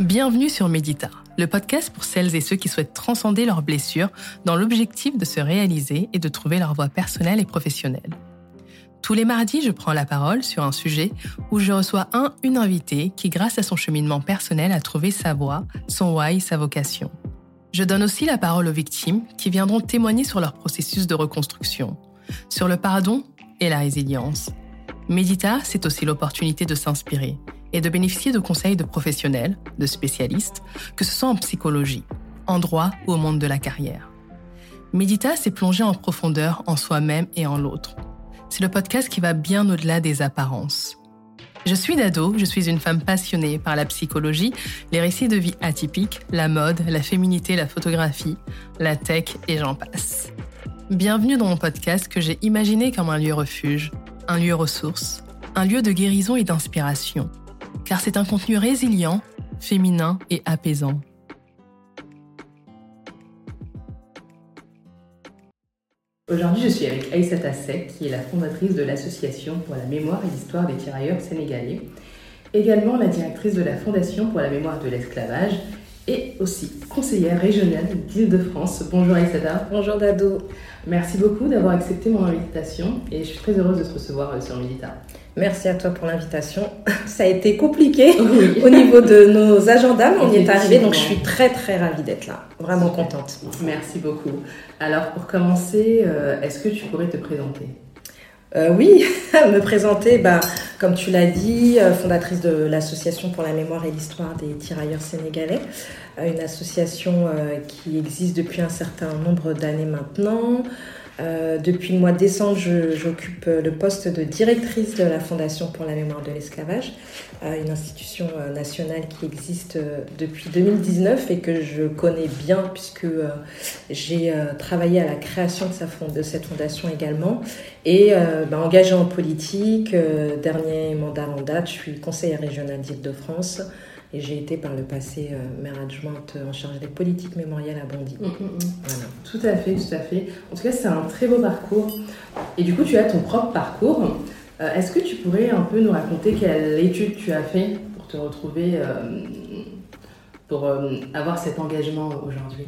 Bienvenue sur Médita, le podcast pour celles et ceux qui souhaitent transcender leurs blessures dans l'objectif de se réaliser et de trouver leur voie personnelle et professionnelle. Tous les mardis, je prends la parole sur un sujet où je reçois un, une invitée qui, grâce à son cheminement personnel, a trouvé sa voie, son why, sa vocation. Je donne aussi la parole aux victimes qui viendront témoigner sur leur processus de reconstruction, sur le pardon et la résilience. Médita, c'est aussi l'opportunité de s'inspirer et de bénéficier de conseils de professionnels, de spécialistes, que ce soit en psychologie, en droit ou au monde de la carrière. Médita, c'est plonger en profondeur en soi-même et en l'autre. C'est le podcast qui va bien au-delà des apparences. Je suis Dado, je suis une femme passionnée par la psychologie, les récits de vie atypiques, la mode, la féminité, la photographie, la tech et j'en passe. Bienvenue dans mon podcast que j'ai imaginé comme un lieu refuge, un lieu ressource, un lieu de guérison et d'inspiration, car c'est un contenu résilient, féminin et apaisant. Aujourd'hui, je suis avec Aïssata Sek, qui est la fondatrice de l'Association pour la mémoire et l'histoire des tirailleurs sénégalais, également la directrice de la Fondation pour la mémoire de l'esclavage et aussi conseillère régionale d'Île-de-France. Bonjour Aïssata. Bonjour Dado. Merci beaucoup d'avoir accepté mon invitation et je suis très heureuse de te recevoir euh, sur Milita. Merci à toi pour l'invitation. Ça a été compliqué au niveau de nos agendas, mais on y est arrivé, donc je suis très très ravie d'être là. Vraiment contente. Merci beaucoup. Alors pour commencer, euh, est-ce que tu pourrais te présenter? Euh, oui, me présenter, bah, comme tu l'as dit, euh, fondatrice de l'Association pour la mémoire et l'histoire des tirailleurs sénégalais, une association qui existe depuis un certain nombre d'années maintenant, euh, depuis le mois de décembre, j'occupe le poste de directrice de la Fondation pour la mémoire de l'esclavage, euh, une institution euh, nationale qui existe depuis 2019 et que je connais bien puisque j'ai travaillé à la création de, de, cette fondation également et bah, engagée en politique. dernier mandat en date, je suis conseillère régionale d'Île-de-France. Et j'ai été par le passé euh, maire adjointe en charge des politiques mémorielles à Bondy. Mm, mm, mm. voilà. Tout à fait, tout à fait. En tout cas, c'est un très beau parcours. Et du coup, tu as ton propre parcours. Euh, est-ce que tu pourrais un peu nous raconter quelle étude tu as fait pour te retrouver, euh, pour avoir cet engagement aujourd'hui?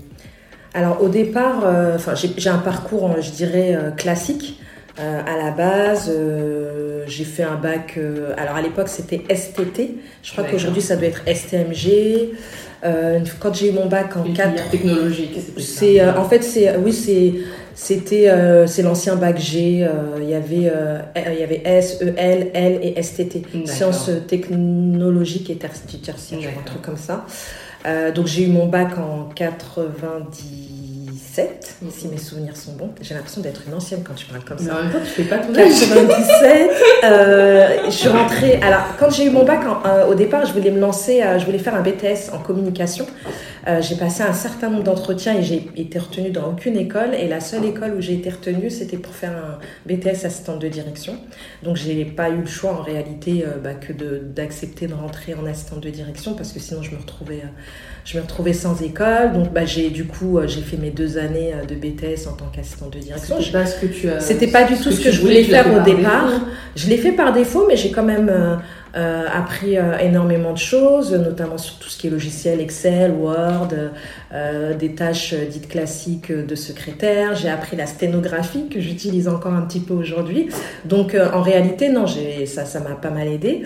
Alors, au départ, j'ai un parcours, je dirais, classique. Euh, à la base, euh, j'ai fait un bac. Euh, alors à l'époque, c'était STT. Je crois qu'aujourd'hui, ça doit être STMG. quand j'ai eu mon bac en 4 technologique c'est en fait c'est oui c'est c'était c'est l'ancien bac G il y avait il y avait S E L L et STT sciences technologiques et tertiaires un truc comme ça donc j'ai eu mon bac en 90 si mes souvenirs sont bons. J'ai l'impression d'être une ancienne quand tu parles comme ça. temps, tu fais pas ton 97. euh, je suis rentrée. Alors, quand j'ai eu mon bac, euh, au départ, je voulais me lancer, je voulais faire un BTS en communication. Euh, j'ai passé un certain nombre d'entretiens et j'ai été retenue dans aucune école. Et la seule école où j'ai été retenue, c'était pour faire un BTS assistante de direction. Donc, j'ai pas eu le choix en réalité euh, bah, que d'accepter de, rentrer en assistante de direction parce que sinon, je me retrouvais je me retrouvais sans école. Donc, bah, j'ai du coup, j'ai fait mes deux années de BTS en tant qu'assistante de direction. C'était pas ce que tu C'était pas du tout ce que, je voulais faire au départ. Je l'ai fait par défaut, mais j'ai quand même euh, euh, appris euh, énormément de choses, notamment sur tout ce qui est logiciel Excel, Word, des tâches dites classiques de secrétaire. J'ai appris la sténographie que j'utilise encore un petit peu aujourd'hui. Donc, en réalité, non, ça, ça m'a pas mal aidé.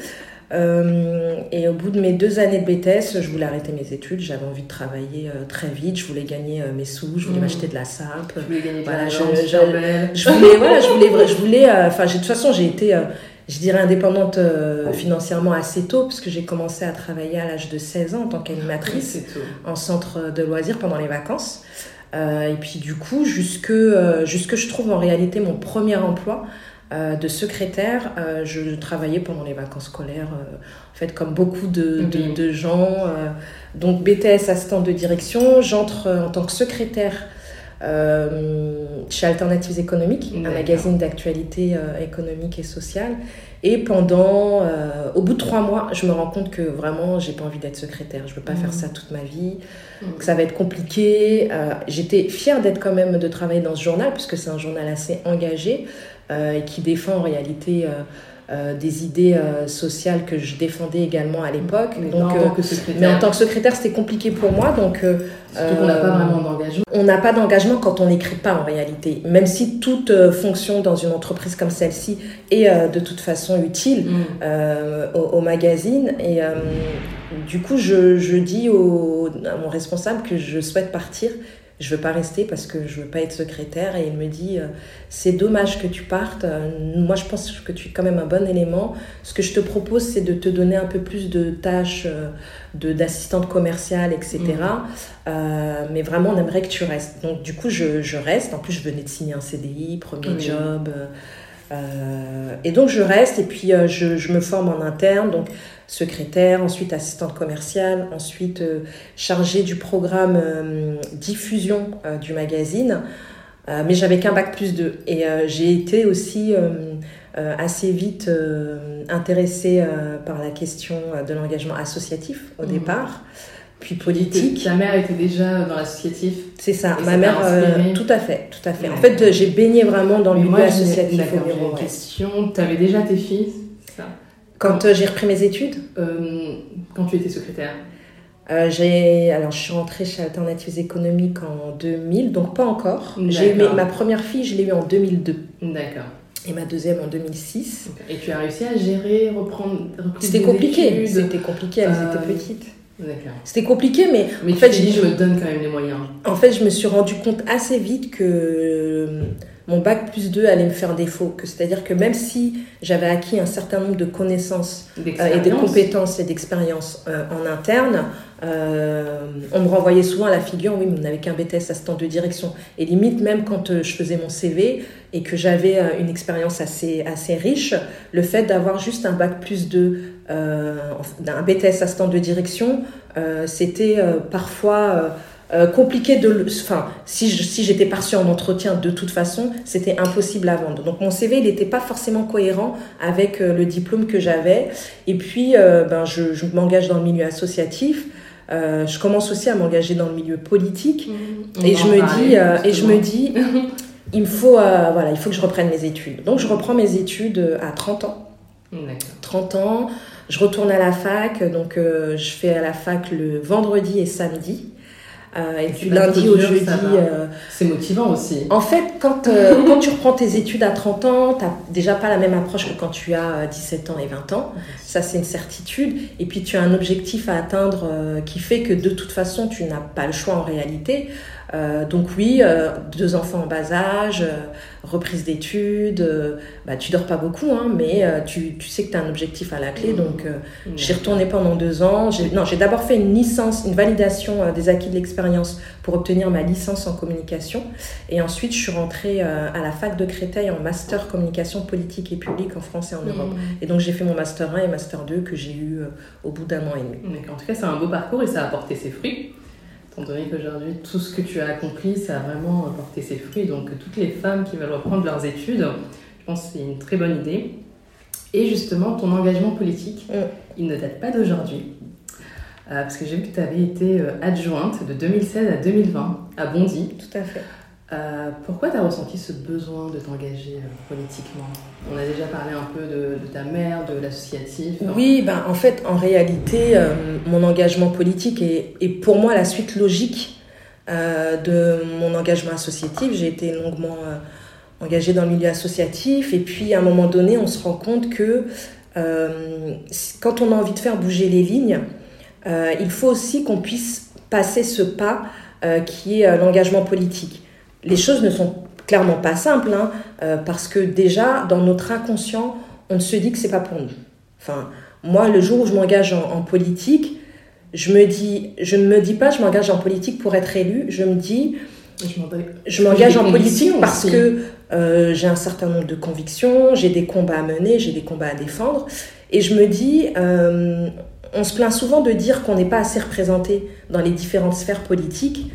Euh, et au bout de mes deux années de BTS, je voulais arrêter mes études. J'avais envie de travailler euh, très vite. Je voulais gagner euh, mes sous. Je voulais mmh. m'acheter de la sape. Je voulais gagner voilà, je, je, je, voulais, voilà, je voulais, je voulais. Enfin, de toute façon, j'ai été, je dirais, indépendante financièrement assez tôt, puisque j'ai commencé à travailler à l'âge de 16 ans en tant qu'animatrice en centre de loisirs pendant les vacances. et puis du coup, jusque, jusque je trouve en réalité mon premier emploi. Euh, de secrétaire, euh, je travaillais pendant les vacances scolaires, euh, en fait, comme beaucoup de, de, gens. donc, BTS, assistant de direction, j'entre en tant que secrétaire chez Alternatives économiques, un magazine d'actualité économique et sociale. Et pendant, au bout de trois mois, je me rends compte que vraiment, j'ai pas envie d'être secrétaire. Je veux pas faire mmh. ça toute ma vie, mmh. que ça va être compliqué. J'étais fière d'être quand même de travailler dans ce journal, puisque c'est un journal assez engagé. Euh, et qui défend en réalité euh, des idées sociales que je défendais également à l'époque. Mais, donc, en tant que mais en tant que secrétaire, c'était compliqué pour moi. Donc, qu'on n'a pas vraiment d'engagement. On n'a pas d'engagement quand on n'écrit pas en réalité. Même si toute fonction dans une entreprise comme celle-ci est de toute façon utile mm. au, au, magazine. Et du coup, je, je dis au, à mon responsable que je souhaite partir. Je veux pas rester parce que je veux pas être secrétaire. Et il me dit euh, c'est dommage que tu partes. Euh, moi, je pense que tu es quand même un bon élément. Ce que je te propose, c'est de te donner un peu plus de tâches euh, de d'assistante commerciale, etc. Mmh. mais vraiment, on aimerait que tu restes. Donc, du coup, je, je, reste. En plus, je venais de signer un CDI, premier job. Et donc, je reste et puis je, je me forme en interne. Donc, secrétaire, ensuite assistante commerciale, ensuite euh, chargée du programme euh, diffusion euh, du magazine. mais j'avais qu'un bac plus 2. Et j'ai été aussi assez vite intéressée par la question de l'engagement associatif au mmh. départ puis politique. Ta mère était déjà dans l'associatif. C'est ça, ma mère, tout à fait, tout à fait. En fait, j'ai baigné vraiment dans le milieu associatif. D'accord, j'ai une question. Tu avais déjà tes filles quand euh, j'ai repris mes études. Euh, Quand tu étais secrétaire? Euh, j'ai alors je suis rentrée chez Alternatives économiques en 2000 donc pas encore. J'ai ma première fille je l'ai eue en 2002 d'accord. Et ma deuxième en 2006 et tu as réussi à gérer reprendre c'était compliqué. c'était compliqué elles étaient petites. C'était compliqué, mais, mais en fait, dit, je me donne quand même les moyens. En fait, je me suis rendu compte assez vite que mon bac plus 2 allait me faire défaut. Que c'est-à-dire que même si j'avais acquis un certain nombre de connaissances euh, et de compétences et d'expériences euh, en interne, euh, on me renvoyait souvent à la figure, oui, mais on n'avait qu'un BTS assistant de direction. Et limite, même quand je faisais mon CV et que j'avais une expérience assez, assez riche, le fait d'avoir juste un bac plus 2, un BTS assistant de direction, c'était parfois euh, compliqué de enfin si si j'étais partie en entretien de toute façon c'était impossible à vendre. Donc mon CV il n'était pas forcément cohérent avec euh, le diplôme que j'avais. Et puis euh, ben je, je m'engage dans le milieu associatif. Je commence aussi à m'engager dans le milieu politique. Mmh. et, je me dis, et je me dis il me faut voilà il faut que je reprenne mes études. Donc je reprends mes études à 30 ans. 30 ans je retourne à la fac. Donc je fais à la fac le vendredi et samedi et du lundi au jeudi. Euh, c'est motivant aussi. En fait, quand, euh, quand tu reprends tes études à 30 ans, tu n'as déjà pas la même approche que quand tu as 17 ans et 20 ans. Ça, c'est une certitude. Et puis, tu as un objectif à atteindre qui fait que de toute façon, tu n'as pas le choix en réalité. Euh, donc oui, euh, deux enfants en bas âge, euh, reprise d'études, bah, tu dors pas beaucoup, hein, mais tu, tu, sais que tu as un objectif à la clé. Mmh. Donc mmh. j'y retourné pendant deux ans. Non, j'ai d'abord fait une licence, une validation des acquis de l'expérience pour obtenir ma licence en communication. Et ensuite, je suis rentrée à la fac de Créteil en master communication politique et publique en France et en Europe. Mmh. Et donc j'ai fait mon master 1 et master 2 que j'ai eu au bout d'un an et demi. En tout cas, c'est un beau parcours et ça a apporté ses fruits étant donné qu'aujourd'hui, tout ce que tu as accompli, ça a vraiment porté ses fruits. Donc, toutes les femmes qui veulent reprendre leurs études, je pense que c'est une très bonne idée. Et justement, ton engagement politique, mm. il ne date pas d'aujourd'hui. Euh, parce que j'ai vu que tu avais été euh, adjointe de 2016 à 2020 à Bondy. Tout à fait. Euh, pourquoi tu as ressenti ce besoin de t'engager euh, politiquement? On a déjà parlé un peu de, ta mère, de l'associatif. Oui, ben, en fait, en réalité, euh, mon engagement politique est, est, pour moi la suite logique de mon engagement associatif. J'ai été longuement engagée dans le milieu associatif et puis à un moment donné, on se rend compte que quand on a envie de faire bouger les lignes, il faut aussi qu'on puisse passer ce pas qui est l'engagement politique les choses ne sont clairement pas simples, hein, euh, parce que déjà, dans notre inconscient, on se dit que c'est pas pour nous. Enfin, moi, le jour où je m'engage en, politique, je me dis, je ne me dis pas, je m'engage en politique pour être élu. Je me dis, je m'engage en politique parce que euh, j'ai un certain nombre de convictions, j'ai des combats à mener, j'ai des combats à défendre, et je me dis, euh, on se plaint souvent de dire qu'on n'est pas assez représenté dans les différentes sphères politiques.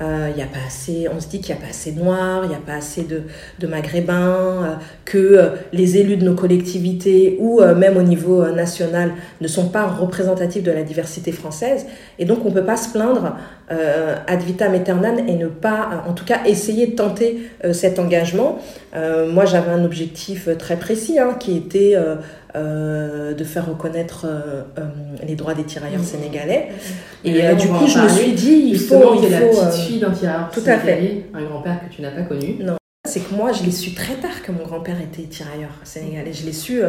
Euh, y a pas assez, on se dit qu'il n'y a pas assez de noirs, il n'y a pas assez de, de maghrébins, euh, que euh, les élus de nos collectivités ou même au niveau national ne sont pas représentatifs de la diversité française. Et donc on ne peut pas se plaindre ad vitam aeternam et ne pas, en tout cas, essayer de tenter cet engagement. moi j'avais un objectif très précis hein, qui était euh, de faire reconnaître euh, euh, les droits des tirailleurs sénégalais. Et, du coup, je me suis dit, il faut. Il faut la petite fille d'un tirailleur tout à fait. un grand-père que tu n'as pas connu. Non, c'est que moi, je l'ai su très tard que mon grand-père était tirailleur sénégalais. Je l'ai su.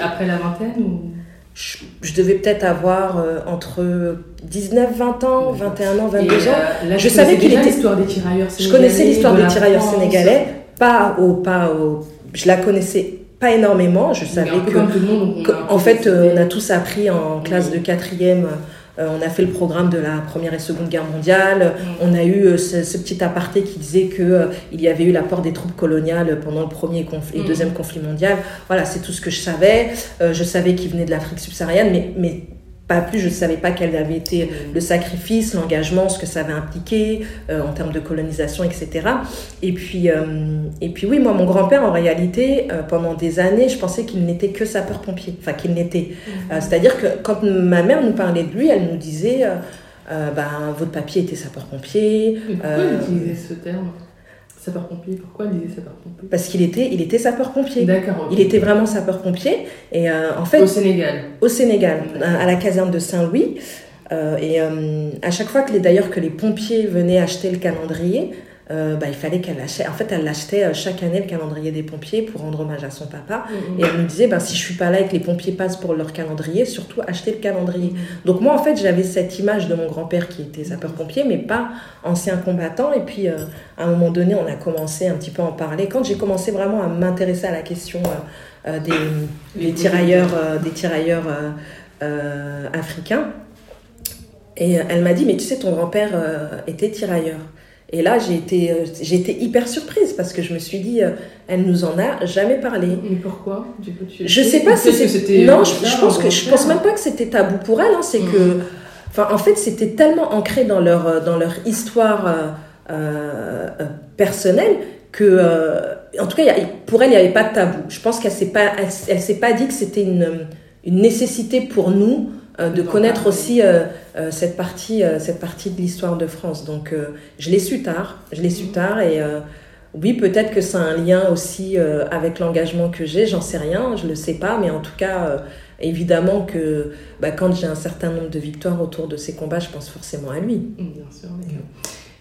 Après la vingtaine ou? Je, devais peut-être avoir entre 19, 20 ans, 21 ans, 22 ans. je savais qu'il était. l'histoire des tirailleurs sénégalais. Je connaissais l'histoire des tirailleurs sénégalais, pas au, pas au. Je la connaissais pas énormément. Je savais que, en fait, euh, on a tous appris en classe de quatrième. Euh, on a fait le programme de la Première et Seconde Guerre mondiale. On a eu euh, ce, petit aparté qui disait que il y avait eu l'apport des troupes coloniales pendant le premier et deuxième conflit mondial. Voilà, c'est tout ce que je savais. je savais qu'il venait de l'Afrique subsaharienne, mais, mais pas plus, je ne savais pas quel avait été le sacrifice, l'engagement, ce que ça avait impliqué euh, en termes de colonisation, etc. Et puis, euh, et puis oui, moi, mon grand-père, en réalité, euh, pendant des années, je pensais qu'il n'était que sapeur-pompier, enfin qu'il n'était. Mhm. C'est-à-dire que quand ma mère nous parlait de lui, elle nous disait, ben, votre papier était sapeur-pompier. Pourquoi utilisait ce terme? Sapeur-pompier, pourquoi il disait sapeur-pompier Parce qu'il était, il était sapeur-pompier. D'accord. Il était vraiment sapeur-pompier. Et euh, en fait. Au Sénégal. Au Sénégal, à la caserne de Saint-Louis. Euh, et euh, à chaque fois que les, d'ailleurs que les pompiers venaient acheter le calendrier, euh, bah, il fallait qu'elle achète. En fait, elle achetait euh, chaque année le calendrier des pompiers pour rendre hommage à son papa. Mm-hmm. Et elle me disait, bah, si je suis pas là et que les pompiers passent pour leur calendrier, surtout acheter le calendrier. Donc moi, en fait, j'avais cette image de mon grand-père qui était sapeur-pompier, mais pas ancien combattant. Et puis, euh, à un moment donné, on a commencé un petit peu à en parler. Quand j'ai commencé vraiment à m'intéresser à la question des, des, tirailleurs, des tirailleurs africains, et elle m'a dit, mais tu sais, ton grand-père était tirailleur. Et là, j'ai été, euh, j'ai été hyper surprise parce que je me suis dit, euh, elle nous en a jamais parlé. Mais pourquoi du coup, tu Je sais pas si c'était. Non, je, pense que je pense même pas que c'était tabou pour elle. Hein, c'est que, mm. enfin, en fait, c'était tellement ancré dans leur euh, dans leur histoire euh, personnelle que, en tout cas, pour elle, il n'y avait pas de tabou. Je pense qu'elle s'est pas, elle, elle s'est pas dit que c'était une une nécessité pour nous de connaître aussi euh, euh, cette, partie, cette partie de l'histoire de France. Donc je l'ai su tard, je l'ai su mhm. tard et oui, peut-être que c'est un lien aussi avec l'engagement que j'ai, j'en sais rien, je ne le sais pas, mais en tout cas, évidemment que bah, quand j'ai un certain nombre de victoires autour de ces combats, je pense forcément à lui. Bien sûr.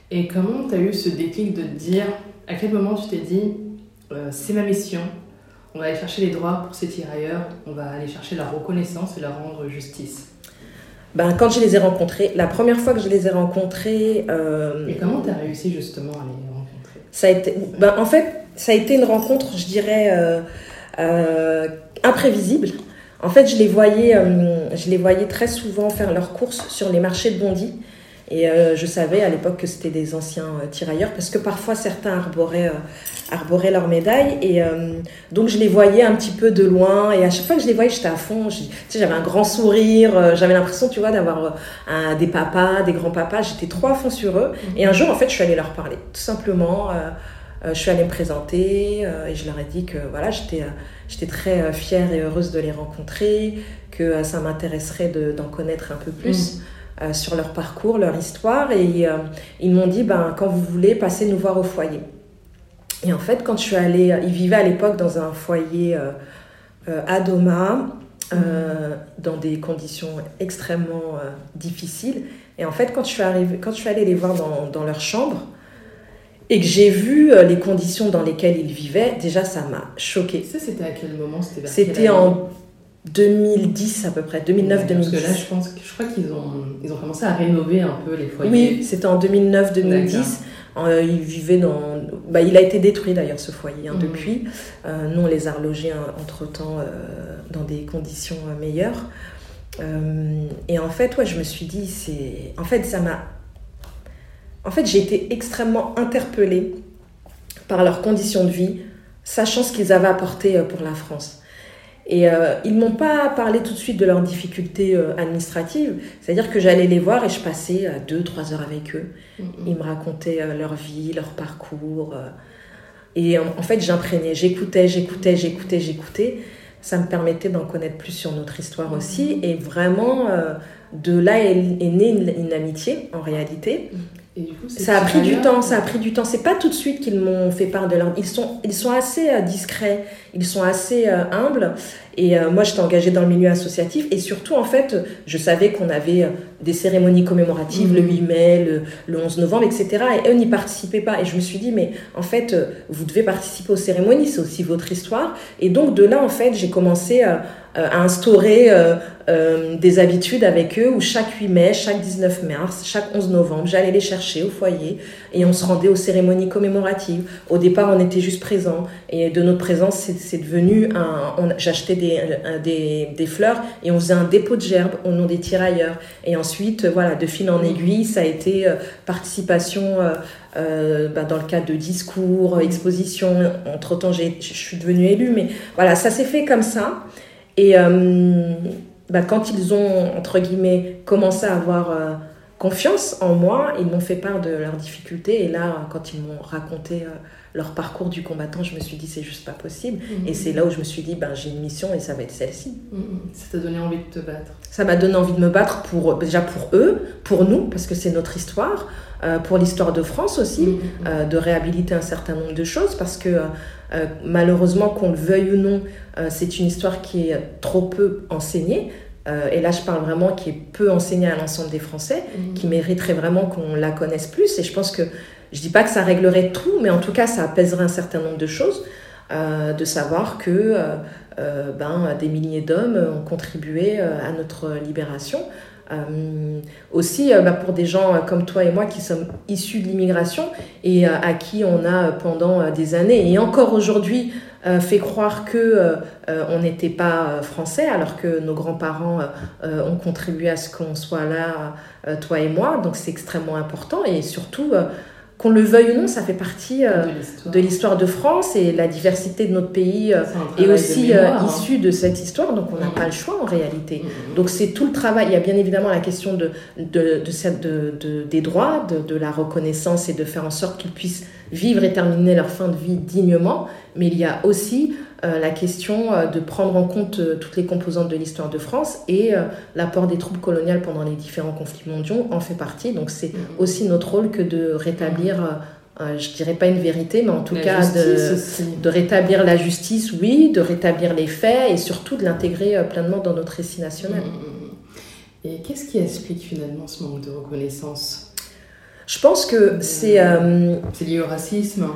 Et comment tu as eu ce déclic de dire, à quel moment tu t'es dit, c'est ma mission, on va aller chercher les droits pour ces tirailleurs, on va aller chercher leur reconnaissance et leur rendre justice. Ben, quand je les ai rencontrés, la première fois que je les ai rencontrés... Euh, et comment tu as réussi justement à les rencontrer? Ça a été, ben, En fait, ça a été une rencontre, je dirais, euh, euh, imprévisible. En fait, je les, voyais, je les voyais très souvent faire leurs courses sur les marchés de Bondy. Et euh, je savais à l'époque que c'était des anciens euh, tirailleurs parce que parfois certains arboraient, euh, arboraient leurs médailles. Et donc je les voyais un petit peu de loin. Et à chaque fois que je les voyais, j'étais à fond. J'avais un grand sourire. J'avais l'impression, tu vois, d'avoir des papas, des grands-papas. J'étais trop à fond sur eux. Et un jour, en fait, je suis allée leur parler. Tout simplement. je suis allée me présenter et je leur ai dit que voilà, j'étais j'étais très fière et heureuse de les rencontrer, que ça m'intéresserait d'en connaître un peu plus. Mmh. Euh, sur leur parcours, leur histoire. Et euh, ils m'ont dit, ben, quand vous voulez, passez nous voir au foyer. Et en fait, quand je suis allée, ils vivaient à l'époque dans un foyer euh, à Doma, dans des conditions extrêmement difficiles. Et en fait, quand je suis, arrivée, quand je suis allée les voir dans, dans leur chambre, et que j'ai vu les conditions dans lesquelles ils vivaient, déjà ça m'a choquée. Ça, c'était à quel moment? C'était en 2010 à peu près, 2009-2010. Parce que là, je pense, je crois qu'ils ont, ils ont commencé à rénover un peu les foyers. Oui, c'était en 2009-2010. Euh, il vivait dans, bah, il a été détruit d'ailleurs ce foyer hein, mmh. depuis. Euh, nous, on les a relogés hein, entre temps euh, dans des conditions meilleures. et en fait, ouais, je me suis dit, c'est, en fait, ça m'a, en fait, j'ai été extrêmement interpellée par leurs conditions de vie, sachant ce qu'ils avaient apporté pour la France. Et euh, ils m'ont pas parlé tout de suite de leurs difficultés euh, administratives. C'est-à-dire que j'allais les voir et je passais euh, deux, trois heures avec eux. Mm-hmm. Ils me racontaient leur vie, leur parcours. et en, fait, j'imprégnais. J'écoutais, j'écoutais, j'écoutais, j'écoutais. Ça me permettait d'en connaître plus sur notre histoire aussi. Mm-hmm. Et vraiment, de là est, née une, amitié, en réalité. Ça a pris du temps, ça a pris du temps. C'est pas tout de suite qu'ils m'ont fait part de leur. Ils sont, ils sont assez euh, discrets, ils sont assez euh, humbles. Et euh, moi, j'étais engagée dans le milieu associatif. Et surtout, en fait, je savais qu'on avait des cérémonies commémoratives le 8 mai, le, 11 novembre, etc. Et eux n'y participaient pas. Et je me suis dit, mais en fait, vous devez participer aux cérémonies, c'est aussi votre histoire. Et donc, de là, en fait, j'ai commencé à instaurer euh, des habitudes avec eux où chaque 8 mai, chaque 19 mars, chaque 11 novembre, j'allais les chercher au foyer et on se rendait aux cérémonies commémoratives. Au départ, on était juste présents et de notre présence, c'est devenu un. J'achetais des, des, des, fleurs et on faisait un dépôt de gerbes au nom des tirailleurs. Et ensuite, voilà, de fil en aiguille, ça a été euh, participation. Euh, bah, dans le cadre de discours, expositions. Entre-temps, je suis devenue élue, mais voilà, ça s'est fait comme ça. Et, bah, quand ils ont, entre guillemets, commencé à avoir euh, confiance en moi, ils m'ont fait part de leurs difficultés. Et là, quand ils m'ont raconté euh, leur parcours du combattant, je me suis dit, c'est juste pas possible. Mhm. Et c'est là où je me suis dit, ben, j'ai une mission et ça va être celle-ci. Mhm. Ça t'a donné envie de te battre Ça m'a donné envie de me battre pour, déjà pour eux, pour nous, parce que c'est notre histoire, euh, pour l'histoire de France aussi, mhm. de réhabiliter un certain nombre de choses, parce que euh, malheureusement, qu'on le veuille ou non, euh, c'est une histoire qui est trop peu enseignée. Euh, et là, je parle vraiment qui est peu enseignée à l'ensemble des Français, qui mériterait vraiment qu'on la connaisse plus. Et je pense que, je dis pas que ça réglerait tout, mais en tout cas, ça apaiserait un certain nombre de choses. de savoir que ben, des milliers d'hommes ont contribué à notre libération. Euh, aussi euh, bah, pour des gens euh, comme toi et moi qui sommes issus de l'immigration et à qui on a pendant des années et encore aujourd'hui fait croire que on n'était pas français alors que nos grands-parents ont contribué à ce qu'on soit là, toi et moi. Donc c'est extrêmement important et surtout qu'on le veuille ou non, ça fait partie euh, de l'histoire de France et la diversité de notre pays euh, est, aussi euh, hein. issue de cette histoire, donc on n'a pas le choix en réalité. Mm. Donc c'est tout le travail. Il y a bien évidemment la question de, de, de, des droits, de, la reconnaissance et de faire en sorte qu'ils puissent vivre et terminer leur fin de vie dignement, mais il y a aussi la question euh, de prendre en compte euh, toutes les composantes de l'histoire de France et l'apport des troupes coloniales pendant les différents conflits mondiaux en fait partie. Donc c'est mhm. aussi notre rôle que de rétablir je dirais pas une vérité, mais en tout cas de, de, rétablir la justice, oui, de rétablir les faits et surtout de l'intégrer pleinement dans notre récit national. Mhm. Et qu'est-ce qui explique finalement ce manque de reconnaissance? Je pense que c'est... c'est lié au racisme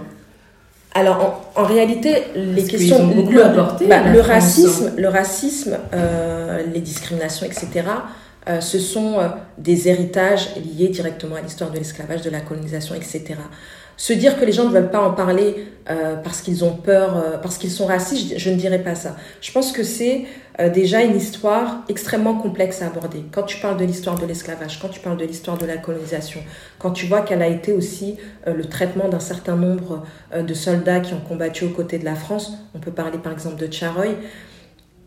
alors, en, réalité, les questions. Ont beaucoup apporté bah, le, racisme, le racisme, euh, les discriminations, etc., euh, ce sont euh, des héritages liés directement à l'histoire de l'esclavage, de la colonisation, etc. Se dire que les gens ne veulent pas en parler euh, parce qu'ils ont peur, euh, parce qu'ils sont racistes, je, ne dirais pas ça. Je pense que c'est euh, déjà une histoire extrêmement complexe à aborder. Quand tu parles de l'histoire de l'esclavage, quand tu parles de l'histoire de la colonisation, quand tu vois qu'elle a été aussi le traitement d'un certain nombre de soldats qui ont combattu aux côtés de la France, on peut parler par exemple de Charoy,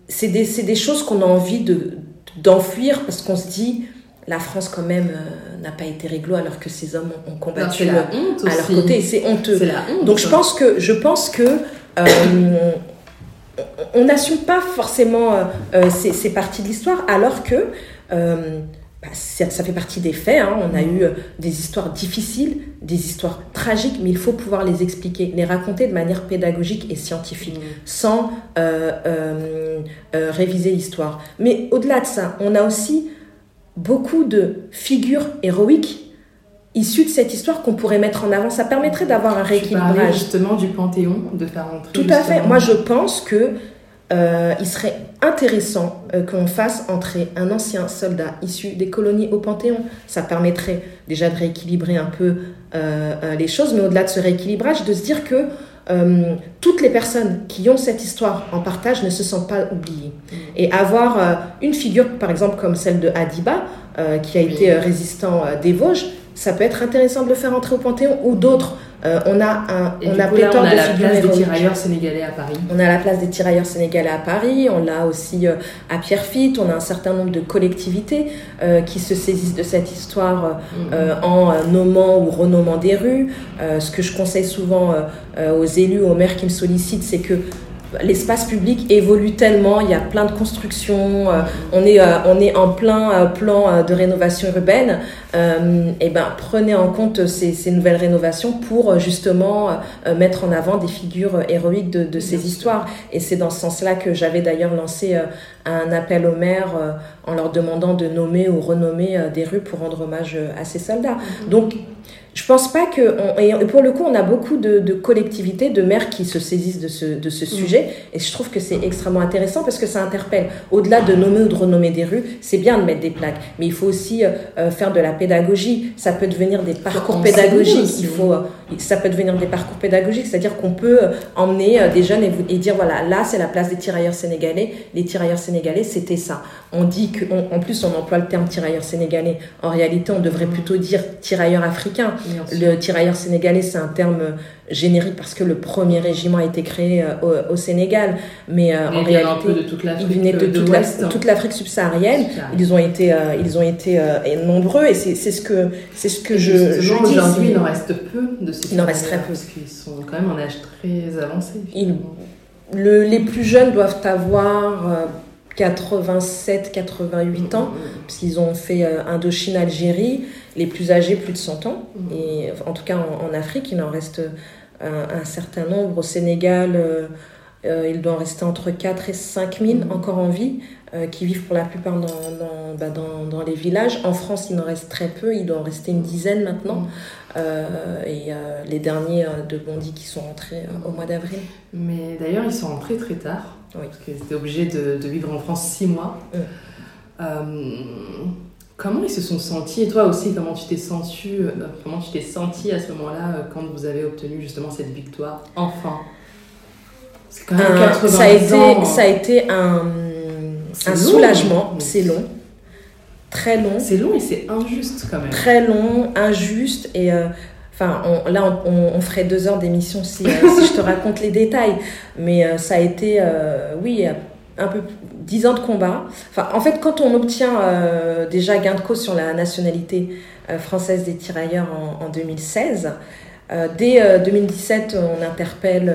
c'est des, des, choses qu'on a envie de d'enfuir parce qu'on se dit la France quand même euh, n'a pas été réglo alors que ces hommes ont, combattu à leur côté. C'est honteux. La Donc je pense que je pense que euh, on n'assume pas forcément euh, ces, parties de l'histoire alors que bah, ça, fait partie des faits. Hein. On a eu des histoires difficiles, des histoires tragiques, mais il faut pouvoir les expliquer, les raconter de manière pédagogique et scientifique, mmh. sans réviser l'histoire. Mais au-delà de ça, on a aussi beaucoup de figures héroïques issues de cette histoire qu'on pourrait mettre en avant. Ça permettrait d'avoir un rééquilibrage. justement du Panthéon, de faire entrer. Tout à fait. Moi, je pense que euh, il serait intéressant euh, qu'on fasse entrer un ancien soldat issu des colonies au Panthéon. Ça permettrait déjà de rééquilibrer un peu euh, les choses, mais au-delà de ce rééquilibrage, de se dire que euh, toutes les personnes qui ont cette histoire en partage ne se sentent pas oubliées. Mm. Et avoir euh, une figure, par exemple, comme celle de Adiba, euh, qui a été résistant des Vosges, ça peut être intéressant de le faire entrer au Panthéon ou d'autres. Euh, on a un, on a pléthore de la place des tirailleurs sénégalais à Paris. On a la place des tirailleurs sénégalais à Paris. On l'a aussi euh, à Pierrefitte. On a un certain nombre de collectivités euh, qui se saisissent de cette histoire mm-hmm. en nommant ou renommant des rues. ce que je conseille souvent aux élus, aux maires qui me sollicitent, c'est que l'espace public évolue tellement, il y a plein de constructions, euh, on, est, euh, on est en plein euh, plan de rénovation urbaine, et ben, prenez en compte ces, ces nouvelles rénovations pour justement mettre en avant des figures héroïques de, de ces histoires. Et c'est dans ce sens-là que j'avais d'ailleurs lancé un appel aux maires en leur demandant de nommer ou renommer des rues pour rendre hommage à ces soldats. Mm-hmm. Donc, je pense pas que. et pour le coup, on a beaucoup de, collectivités, de maires qui se saisissent de ce, de ce mm. sujet. Et je trouve que c'est extrêmement intéressant parce que ça interpelle. Au-delà de nommer ou de renommer des rues, c'est bien de mettre des plaques. Mais il faut aussi euh, euh, faire de la pédagogie. Ça peut devenir des parcours pédagogiques. Il faut, euh, ça peut devenir des parcours pédagogiques. C'est-à-dire qu'on peut emmener des jeunes et, et dire voilà, là, c'est la place des tirailleurs sénégalais. Les tirailleurs sénégalais, c'était ça. On dit qu'en plus, on emploie le terme tirailleurs sénégalais. En réalité, on devrait plutôt dire tirailleurs africains. Le tirailleur sénégalais, c'est un terme générique parce que le premier régiment a été créé euh, au, Sénégal, mais, euh, en réalité, de toute l'Afrique ils venaient de, toute l'Afrique subsaharienne. Ils ont été, euh, ils ont été nombreux et c'est ce que c'est ce que je, je dis. Aujourd'hui, il en reste peu de Il en reste très peu parce qu'ils sont quand même en âge très avancé. le, les plus jeunes doivent avoir 87, 88 ans, parce qu'ils ont fait Indochine, Algérie les plus âgés, plus de 100 ans. Et en tout cas, en, Afrique, il en reste un, certain nombre. Au Sénégal, euh, euh, il doit en rester entre 4 et 5 000 mmh. encore en vie, euh, qui vivent pour la plupart dans, bah, dans, dans, les villages. En France, il en reste très peu, il doit en rester une dizaine maintenant. Mmh. et les derniers de Bondy qui sont rentrés au mois d'avril. Mais d'ailleurs, ils sont rentrés très tard, oui. parce qu'ils étaient obligés de, de, vivre en France 6 mois. Comment ils se sont sentis? Et toi aussi comment tu t'es senti euh, comment tu t'es senti à ce moment-là euh, quand vous avez obtenu justement cette victoire enfin? Quand même 80 ça a été ans. ça a été un, un soulagement c'est long très long c'est long et c'est injuste quand même très long injuste et euh, Enfin, là, on, ferait deux heures d'émission si, si, je te raconte les détails. Mais ça a été, oui, un peu dix ans de combat. Enfin, en fait, quand on obtient euh, déjà gain de cause sur la nationalité euh, française des tirailleurs en, 2016, euh, dès 2017, on interpelle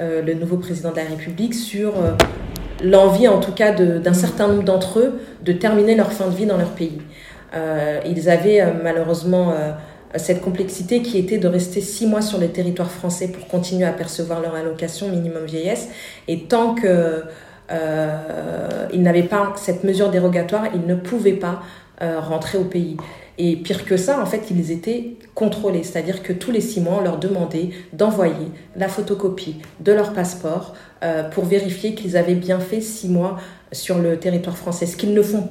le nouveau président de la République sur l'envie, en tout cas, d'un certain nombre d'entre eux de terminer leur fin de vie dans leur pays. ils avaient malheureusement cette complexité qui était de rester six mois sur le territoire français pour continuer à percevoir leur allocation minimum vieillesse. Et tant que euh, ils n'avaient pas cette mesure dérogatoire, ils ne pouvaient pas euh, rentrer au pays. Et pire que ça, en fait, ils étaient contrôlés. C'est-à-dire que tous les six mois, on leur demandait d'envoyer la photocopie de leur passeport euh, pour vérifier qu'ils avaient bien fait six mois sur le territoire français. Ce qu'ils ne font